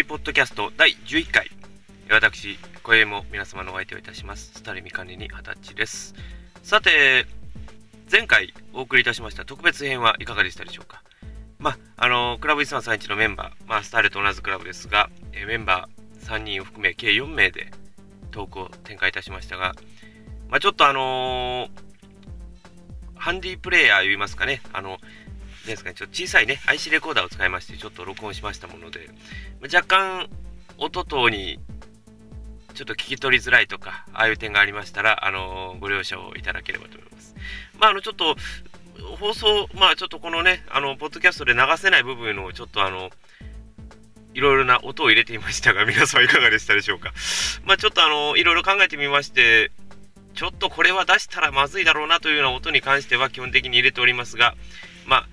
ミポッドキャスト第11回。私小江も皆様のお相手をいたします。スタルミ管理に二十歳です。さて前回お送りいたしました特別編はいかがでしたでしょうか？まあ、あのクラブ1331のメンバー、まあ、スタイルと同じクラブですが、えメンバー3人を含め計4名でトークを展開いたしましたが、まあ、ちょっとあのー、ハンディプレイヤー言いますかね、あの、ですかね、ちょっと小さいね、IC レコーダーを使いまして、ちょっと録音しましたもので、若干、音等にちょっと聞き取りづらいとか、ああいう点がありましたら、あのご了承いただければと思います。まあ、あの、ちょっと、放送、まあ、ちょっとこのね、あの、ポッドキャストで流せない部分を、ちょっとあの、いろいろな音を入れてみましたが、皆さんいかがでしたでしょうか。まあ、ちょっとあの、いろいろ考えてみまして、ちょっとこれは出したらまずいだろうなというような音に関しては基本的に入れておりますが、まあ、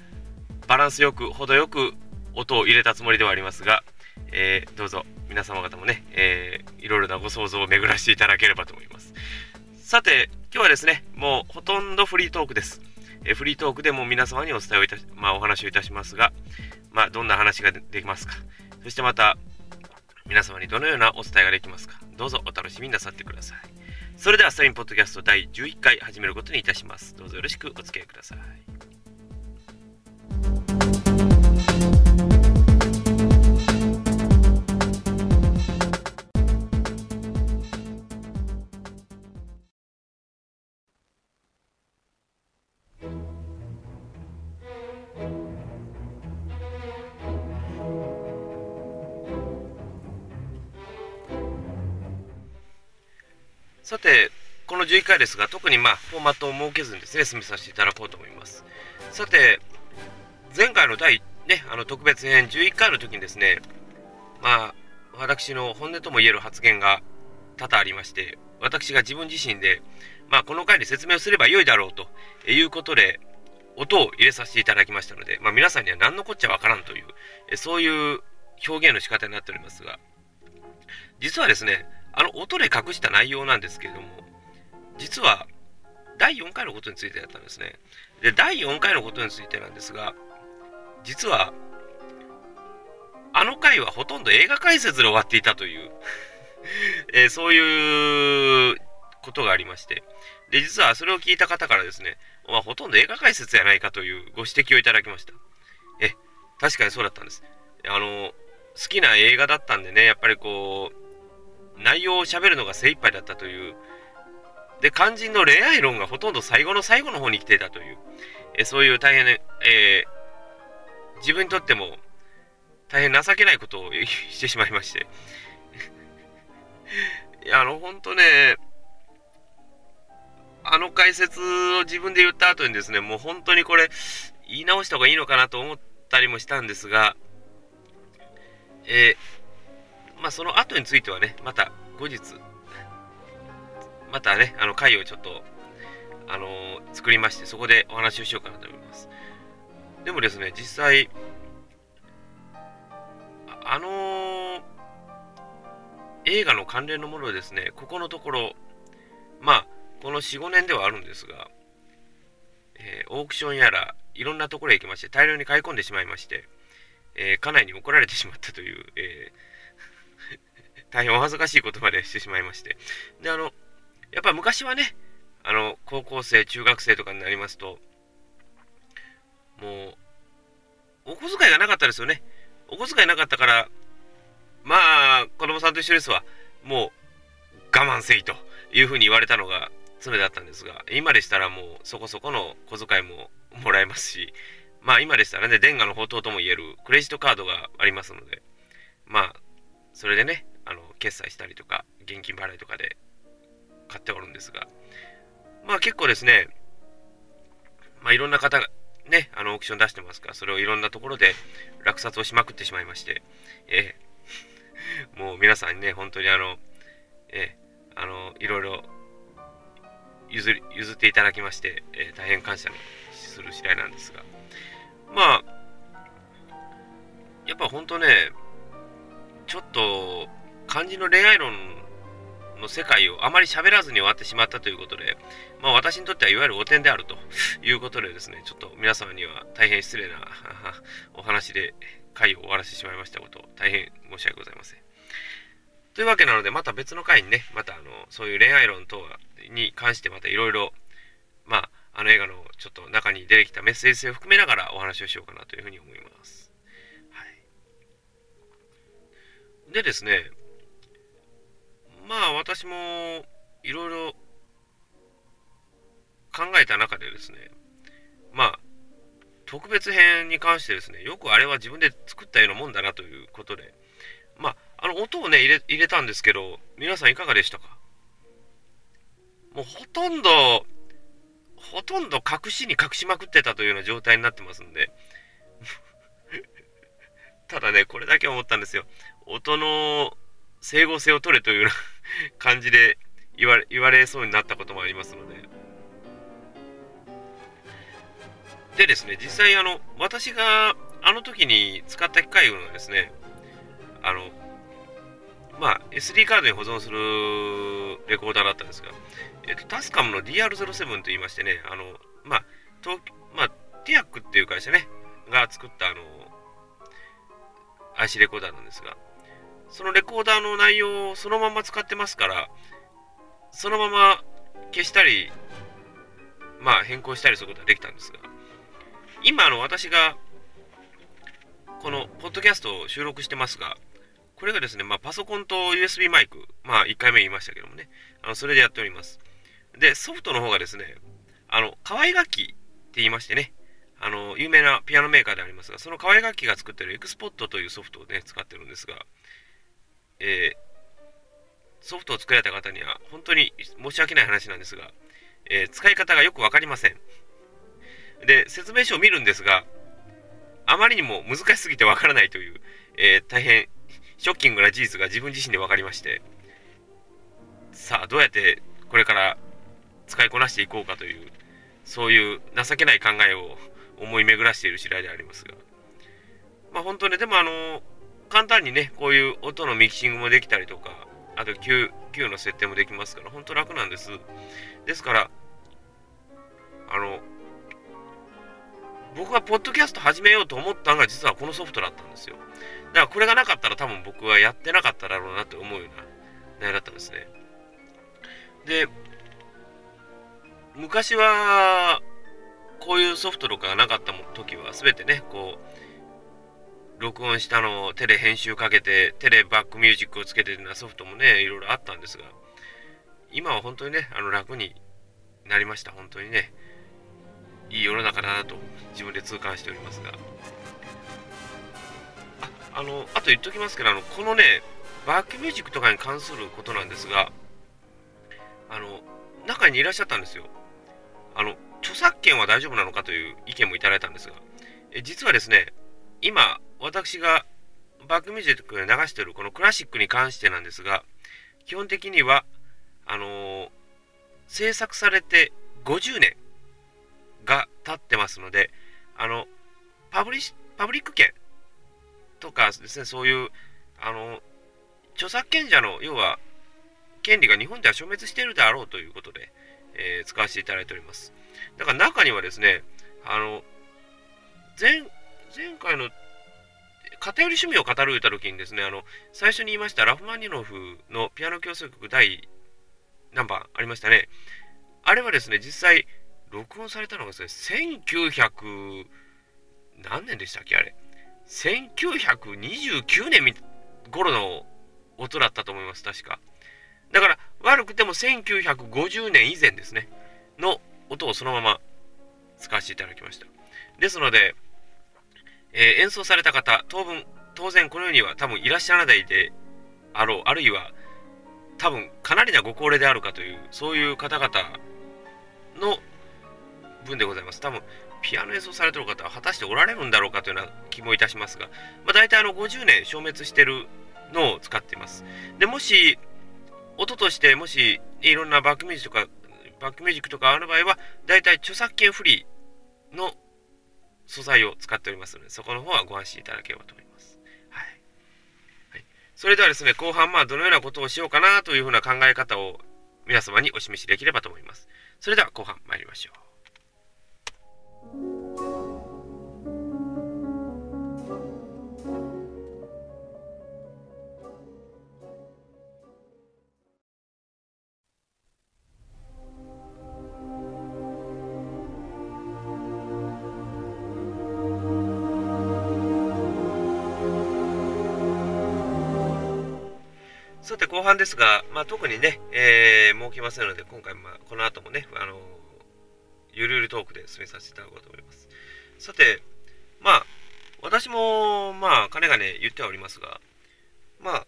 バランスよく、程よく音を入れたつもりではありますが、えー、どうぞ皆様方もね、えー、いろいろなご想像を巡らしていただければと思います。さて、今日はですね、もうほとんどフリートークです。えー、フリートークでも皆様にお伝えをいたし、まあ、お話をいたしますが、まあ、どんな話ができますか。そしてまた、皆様にどのようなお伝えができますか。どうぞお楽しみになさってください。それでは、スタインポッドキャスト第11回始めることにいたします。どうぞよろしくお付き合いください。さて、この11回ですが、特にまあフォーマットを設けずにですね、進めさせていただこうと思います。さて、前回の第、ね、あの特別編11回の時にですね、まあ、私の本音とも言える発言が多々ありまして、私が自分自身で、まあ、この回に説明をすればよいだろうということで、音を入れさせていただきましたので、まあ、皆さんには何のこっちゃわからんという、そういう表現の仕方になっておりますが、実はですね、あの音で隠した内容なんですけれども、実は第4回のことについてだったんですね。で、第4回のことについてなんですが、実は、あの回はほとんど映画解説で終わっていたという えー、そういうことがありまして、で、実はそれを聞いた方からですね、まあ、ほとんど映画解説じゃないかというご指摘をいただきました。え、確かにそうだったんです。あの、好きな映画だったんでね、やっぱりこう、内容を喋るのが精一杯だったという、で、肝心の恋愛論がほとんど最後の最後の方に来ていたという、えそういう大変ね、えー、自分にとっても大変情けないことをしてしまいまして。いや、あの、本当ね、あの解説を自分で言った後にですね、もう本当にこれ、言い直した方がいいのかなと思ったりもしたんですが、えーまあ、その後についてはね、また後日、またね、あの回をちょっと、あのー、作りまして、そこでお話をしようかなと思います。でもですね、実際、あのー、映画の関連のものをですね、ここのところ、まあ、この4、5年ではあるんですが、えー、オークションやら、いろんなところへ行きまして、大量に買い込んでしまいまして、えー、家内に怒られてしまったという、えー、大変お恥ずかしい言葉でしてしまいまして。で、あの、やっぱ昔はね、あの、高校生、中学生とかになりますと、もう、お小遣いがなかったですよね。お小遣いなかったから、まあ、子供さんと一緒ですわ。もう、我慢せいというふうに言われたのが常だったんですが、今でしたらもうそこそこの小遣いももらえますし、まあ今でしたらね、電話の宝刀とも言えるクレジットカードがありますので、まあ、それでね、あの決済したりとか現金払いとかで買っておるんですがまあ結構ですねまあいろんな方がねあのオークション出してますからそれをいろんなところで落札をしまくってしまいましてえー、もう皆さんにね本当にあのえー、あのいろいろ譲り譲っていただきまして、えー、大変感謝する次第なんですが。まあやっぱ本当ねちょっと漢字の恋愛論の世界をあまり喋らずに終わってしまったということで、まあ私にとってはいわゆる汚点であるということでですね、ちょっと皆様には大変失礼なお話で回を終わらせてしまいましたこと、大変申し訳ございません。というわけなので、また別の回にね、またあの、そういう恋愛論等に関してまたいろいろ、まあ、あの映画のちょっと中に出てきたメッセージ性を含めながらお話をしようかなというふうに思います。でですね、まあ私もいろいろ考えた中でですね、まあ、特別編に関してですね、よくあれは自分で作ったようなもんだなということで、まあ、あの音をね入れ、入れたんですけど、皆さんいかがでしたか？もうほとんど、ほとんど隠しに隠しまくってたというような状態になってますんで ただね、これだけ思ったんですよ。音の整合性を取れというような 感じで言われ言われそうになったこともありますので。でですね、実際あの、私があの時に使った機械がですね、あの、まあ、SD カードに保存するレコーダーだったんですが、えっ、と、タスカムの DR07 と言いましてね、あの、まあ、東まあ、ティアックっていう会社ね、が作ったあの、IC レコーダーなんですが、そのレコーダーの内容をそのまま使ってますから、そのまま消したり、まあ変更したりすることができたんですが、今あの私がこのポッドキャストを収録してますが、これがですね、まあ、パソコンと USB マイク、まあ、1回目言いましたけどもね、あのそれでやっております。で、ソフトの方がですね、あの、河合楽器って言いましてね、あの、有名なピアノメーカーでありますが、その河合楽器が作ってるエクスポットというソフトをね、使ってるんですが、えー、ソフトを作られた方には本当に申し訳ない話なんですが、えー、使い方がよくわかりません。で、説明書を見るんですが、あまりにも難しすぎてわからないという、えー、大変ショッキングな事実が自分自身で分かりまして、さあ、どうやってこれから使いこなしていこうかという、そういう情けない考えを思い巡らしている次第でありますが、まあ本当に、でもあの、簡単にね、こういう音のミキシングもできたりとか、あと Q, Q の設定もできますから、本当楽なんです。ですから、あの、僕がポッドキャスト始めようと思ったのが実はこのソフトだったんですよ。だからこれがなかったら多分僕はやってなかっただろうなって思うような内容だったんですね。で、昔は、こういうソフトとかがなかった時は全てね、こう、録音したのを手で編集かけて、手でバックミュージックをつけてるようなソフトもね、いろいろあったんですが、今は本当にね、あの楽になりました。本当にね、いい世の中だなと自分で痛感しておりますが。あの、あと言っときますけど、あの、このね、バックミュージックとかに関することなんですが、あの、中にいらっしゃったんですよ。あの、著作権は大丈夫なのかという意見もいただいたんですが、え実はですね、今、私がバックミュージックで流してるこのクラシックに関してなんですが、基本的には、あの、制作されて50年が経ってますので、あの、パブリパブリック権とかですね、そういう、あの、著作権者の、要は、権利が日本では消滅しているであろうということで、えー、使わせていただいております。だから中にはですね、あの、前、前回の偏り趣味を語るた時にですね、あの、最初に言いましたラフマニノフのピアノ競争曲第何番ありましたね。あれはですね、実際、録音されたのがですね、1900何年でしたっけあれ。1929年頃の音だったと思います、確か。だから、悪くても1950年以前ですね、の音をそのまま使わせていただきました。ですので、えー、演奏された方、当分、当然この世には多分いらっしゃらないであろう、あるいは多分かなりなご高齢であるかという、そういう方々の分でございます。多分ピアノ演奏されてる方は果たしておられるんだろうかというような気もいたしますが、まあ、大体あの50年消滅してるのを使っています。で、もし、音としてもしいろんなバックミュージックとか、バックミュージックとかある場合は、大体著作権フリーの素材を使っておりますので、そこの方はご安心いただければと思います。はい。はい、それではですね、後半、まあ、どのようなことをしようかなというふうな考え方を皆様にお示しできればと思います。それでは後半参りましょう。さて後半ですが、まあ、特にね、えー、設けませんので、今回、まあ、この後もね、あのゆるゆるトークで進めさせていただこうと思います。さて、まあ、私も、まあ、かねがね言ってはおりますが、まあ、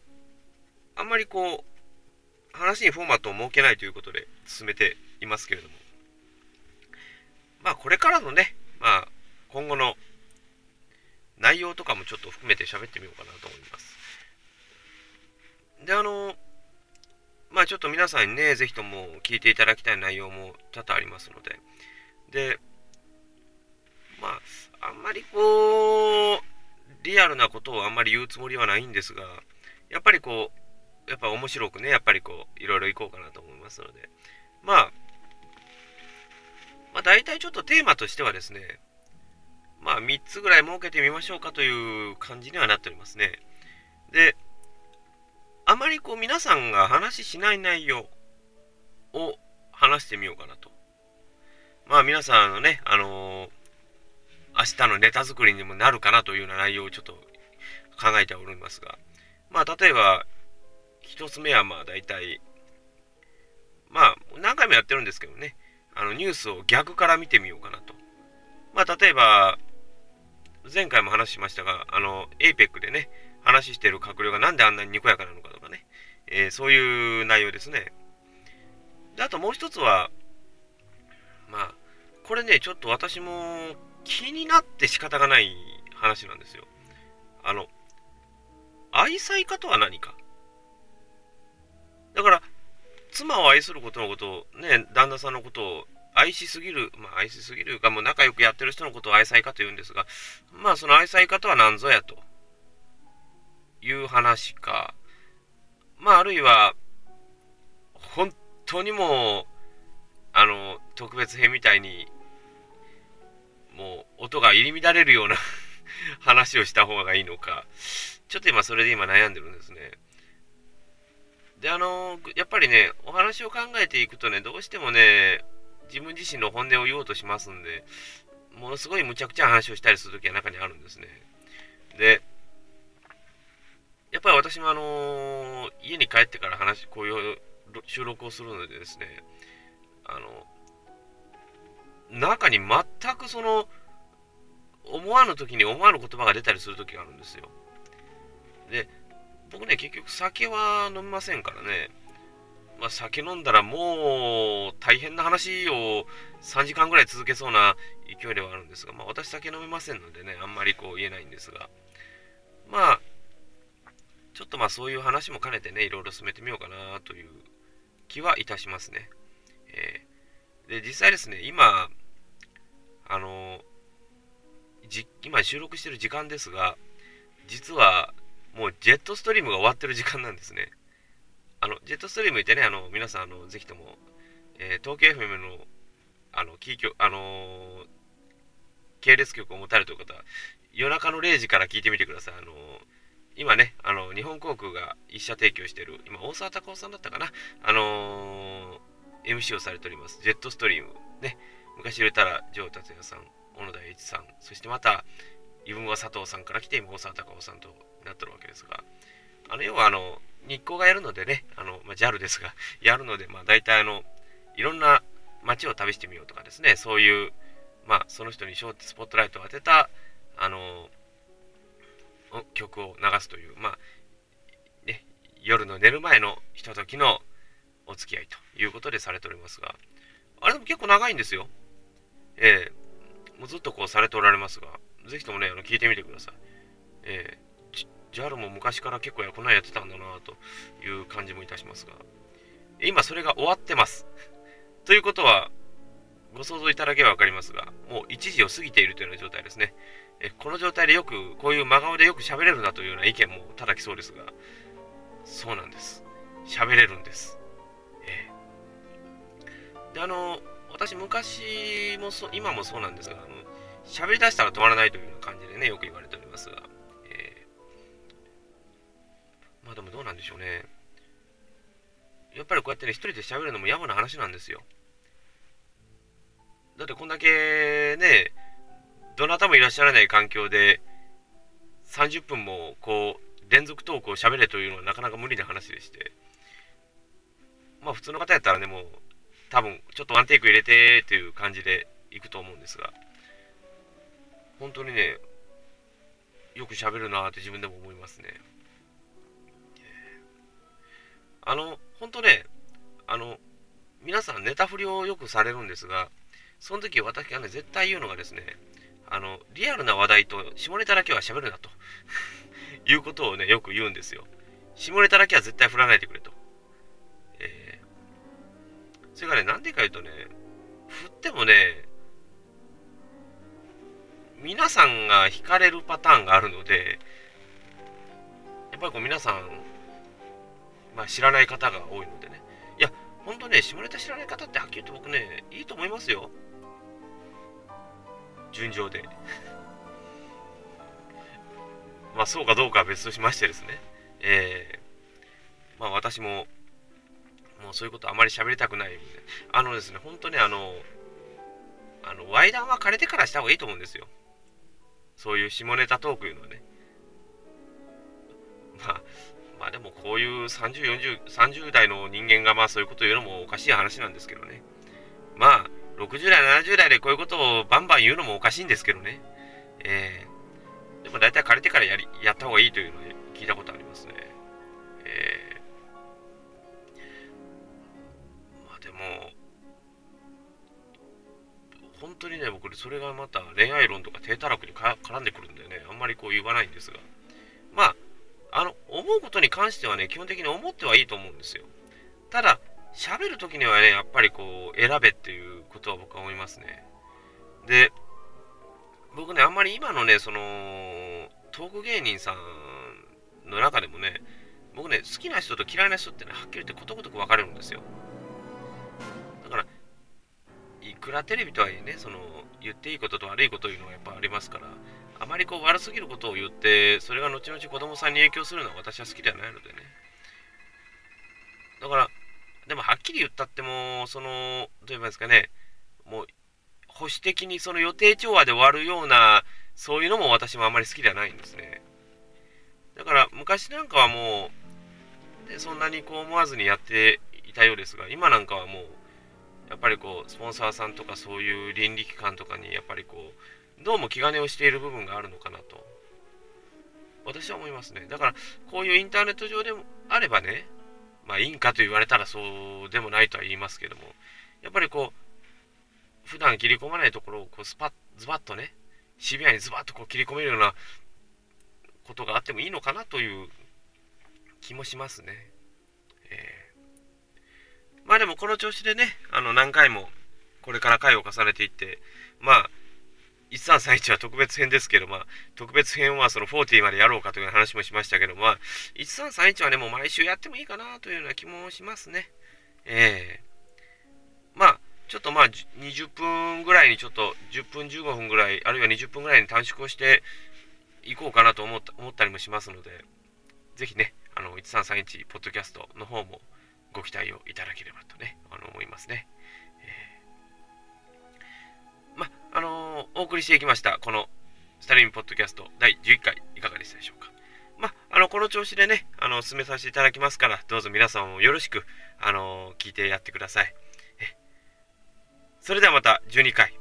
あんまりこう、話にフォーマットを設けないということで進めていますけれども、まあ、これからのね、まあ、今後の内容とかもちょっと含めて喋ってみようかなと思います。で、あの、まあちょっと皆さんにね、ぜひとも聞いていただきたい内容も多々ありますので、で、まあ、あんまりこう、リアルなことをあんまり言うつもりはないんですが、やっぱりこう、やっぱ面白くね、やっぱりこう、いろいろいこうかなと思いますので、まあ、まあ大体ちょっとテーマとしてはですね、まあ3つぐらい設けてみましょうかという感じにはなっておりますね。で、あまりこう皆さんが話しない内容を話してみようかなと。まあ皆さんのね、あのー、明日のネタ作りにもなるかなというような内容をちょっと考えておりますが、まあ例えば、一つ目はまあ大体、まあ何回もやってるんですけどね、あのニュースを逆から見てみようかなと。まあ例えば、前回も話しましたが、あの、APEC でね、話してる閣僚がなんであんなににこやかなのかとかね、えー、そういう内容ですね。で、あともう一つは、まあ、これね、ちょっと私も気になって仕方がない話なんですよ。あの、愛妻家とは何か。だから、妻を愛することのことを、ね、旦那さんのことを愛しすぎる、まあ愛しすぎるか、もう仲良くやってる人のことを愛妻家と言うんですが、まあその愛妻家とは何ぞやと。いう話か、まあ、あるいは、本当にもう、あの、特別編みたいに、もう、音が入り乱れるような 話をした方がいいのか、ちょっと今、それで今悩んでるんですね。で、あの、やっぱりね、お話を考えていくとね、どうしてもね、自分自身の本音を言おうとしますんで、ものすごい無茶苦茶な話をしたりするときは中にあるんですね。で、やっぱり私もあの、家に帰ってから話、こういう収録をするのでですね、あの、中に全くその、思わぬ時に思わぬ言葉が出たりする時があるんですよ。で、僕ね、結局酒は飲みませんからね、まあ、酒飲んだらもう大変な話を3時間ぐらい続けそうな勢いではあるんですが、まあ、私酒飲めませんのでね、あんまりこう言えないんですが、まあ、ちょっとまあそういう話も兼ねてね、いろいろ進めてみようかなという気はいたしますね。えー、で、実際ですね、今、あのじ、今収録してる時間ですが、実はもうジェットストリームが終わってる時間なんですね。あの、ジェットストリームってね、あの、皆さん、あの、ぜひとも、えー、東京 FM の、あの、キー局、あのー、系列局を持たれている方、夜中の0時から聞いてみてください。あのー今ね、あの、日本航空が一社提供している、今、大沢たかおさんだったかな、あのー、MC をされております、ジェットストリーム。ね、昔入れたら、城達也さん、小野田栄一さん、そしてまた、自分は佐藤さんから来て、今、大沢たかおさんとなってるわけですが、あの、要は、あの、日光がやるのでね、あの、まあ、JAL ですが、やるので、まあ、大体、あの、いろんな街を旅してみようとかですね、そういう、まあ、その人にスポットライトを当てた、あの、曲を流すという、まあ、ね、夜の寝る前のひとときのお付き合いということでされておりますが、あれでも結構長いんですよ。ええー、もうずっとこうされておられますが、ぜひともね、あの聞いてみてください。えー、JAL も昔から結構こんなやってたんだなという感じもいたしますが、今それが終わってます。ということは、ご想像いただければ分かりますが、もう1時を過ぎているというような状態ですね。えこの状態でよく、こういう真顔でよく喋れるなというような意見も叩きそうですが、そうなんです。喋れるんです。えー、で、あの、私昔もそ、今もそうなんですが、あの、喋り出したら止まらないというような感じでね、よく言われておりますが、えー、まあでもどうなんでしょうね。やっぱりこうやってね、一人で喋るのも野暮な話なんですよ。だってこんだけね、どなたもいらっしゃらない環境で、30分もこう、連続トークを喋れというのはなかなか無理な話でして、まあ普通の方やったらね、もう多分ちょっとワンテイク入れてという感じでいくと思うんですが、本当にね、よく喋るなって自分でも思いますね。あの、本当ね、あの、皆さんネタ振りをよくされるんですが、その時私がね、絶対言うのがですね、あの、リアルな話題と下ネタだけは喋るなと いうことをね、よく言うんですよ。下ネタだけは絶対振らないでくれと。えー、それからね、なんでか言うとね、振ってもね、皆さんが惹かれるパターンがあるので、やっぱりこう皆さん、まあ、知らない方が多いのでね。いや、ほんとね、下ネタ知らない方ってはっきり言って僕ね、いいと思いますよ。順調で。まあそうかどうかは別としましてですね。えー、まあ私も、もうそういうことあまり喋りたくない、あのですね、本当にあの、あの、ワイダンは枯れてからした方がいいと思うんですよ。そういう下ネタトークいうのはね。まあ、まあでもこういう30、40、30代の人間がまあそういうこと言うのもおかしい話なんですけどね。まあ、60代、70代でこういうことをバンバン言うのもおかしいんですけどね。えー、でも大体枯れてからやりやった方がいいというのを聞いたことありますね。えー、まあでも、本当にね、僕、それがまた恋愛論とか低たらくに絡んでくるんでね、あんまりこう言わないんですが、まあ、あの、思うことに関してはね、基本的に思ってはいいと思うんですよ。ただ、喋るときにはね、やっぱりこう、選べっていうことは僕は思いますね。で、僕ね、あんまり今のね、その、トーク芸人さんの中でもね、僕ね、好きな人と嫌いな人ってね、はっきり言ってことごとく分かれるんですよ。だから、いくらテレビとはいえね、その、言っていいことと悪いことというのはやっぱありますから、あまりこう悪すぎることを言って、それが後々子供さんに影響するのは私は好きではないのでね。だから、でもはっきり言ったってもう、その、どう言いいですかね、もう、保守的にその予定調和で終わるような、そういうのも私もあまり好きではないんですね。だから、昔なんかはもう、でそんなにこう思わずにやっていたようですが、今なんかはもう、やっぱりこう、スポンサーさんとかそういう倫理機関とかに、やっぱりこう、どうも気兼ねをしている部分があるのかなと、私は思いますね。だから、こういうインターネット上でもあればね、まあいいんかと言われたらそうでもないとは言いますけども、やっぱりこう、普段切り込まないところをこうスパッ、ズバッとね、シビアにズバッとこう切り込めるようなことがあってもいいのかなという気もしますね。えー、まあでもこの調子でね、あの何回もこれから回を重ねていって、まあ1331は特別編ですけど、まあ、特別編はその40までやろうかという話もしましたけど、まあ、1331はね、もう毎週やってもいいかなというような気もしますね。ええー、まあ、ちょっとまあ、20分ぐらいにちょっと、10分15分ぐらい、あるいは20分ぐらいに短縮をしていこうかなと思った思ったりもしますので、ぜひね、あの、1331ポッドキャストの方もご期待をいただければとね、あの、思いますね。えー、まああのー、送りしていきました、このスタリンポッドキャスト第11回、いかがでしたでしょうか？まあ、あの、この調子でね、あの、進めさせていただきますから、どうぞ皆さんもよろしく、あの、聞いてやってください。それではまた12回、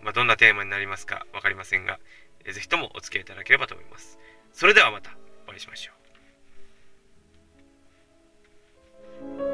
まあ、どんなテーマになりますか分かりませんが、え、ぜひともお付き合いいただければと思います。それではまたお会いしましょう。